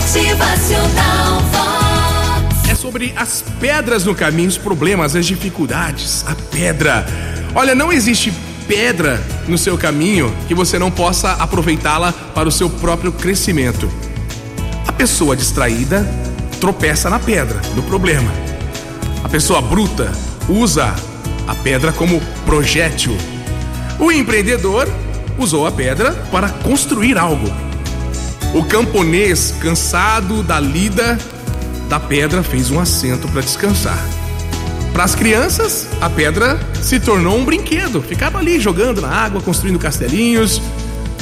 Motivacional Vox. É sobre as pedras no caminho, os problemas, as dificuldades. A pedra. Olha, não existe pedra no seu caminho que você não possa aproveitá-la para o seu próprio crescimento. A pessoa distraída tropeça na pedra, no problema. A pessoa bruta usa a pedra como projétil. O empreendedor usou a pedra para construir algo. O camponês, cansado da lida da pedra, fez um assento para descansar. Para as crianças, a pedra se tornou um brinquedo. Ficaram ali jogando na água, construindo castelinhos.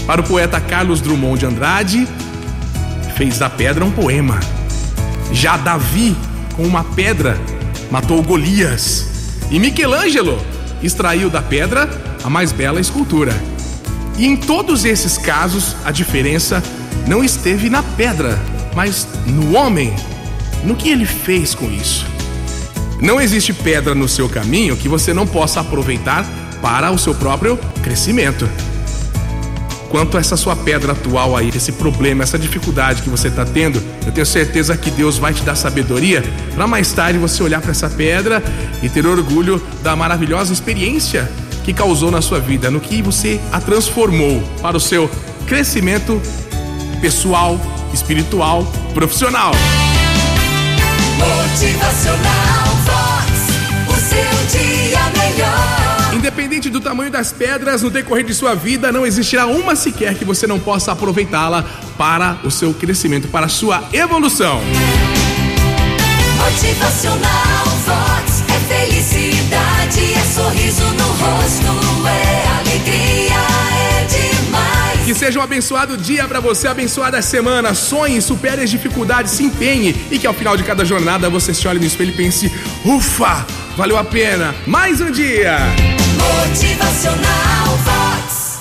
Para o poeta Carlos Drummond de Andrade, fez da pedra um poema. Já Davi, com uma pedra, matou Golias. E Michelangelo extraiu da pedra a mais bela escultura. E em todos esses casos, a diferença não esteve na pedra, mas no homem, no que ele fez com isso. Não existe pedra no seu caminho que você não possa aproveitar para o seu próprio crescimento. Quanto a essa sua pedra atual aí, esse problema, essa dificuldade que você está tendo, eu tenho certeza que Deus vai te dar sabedoria para mais tarde você olhar para essa pedra e ter orgulho da maravilhosa experiência que causou na sua vida, no que você a transformou para o seu crescimento pessoal, espiritual, profissional. Motivacional Vox. O seu dia melhor. Independente do tamanho das pedras, no decorrer de sua vida, não existirá uma sequer que você não possa aproveitá-la para o seu crescimento, para a sua evolução. Motivacional seja um abençoado dia para você, abençoada semana. Sonhe, supere as dificuldades, se empenhe e que ao final de cada jornada você se olhe no espelho e pense: ufa, valeu a pena. Mais um dia. Motivacional.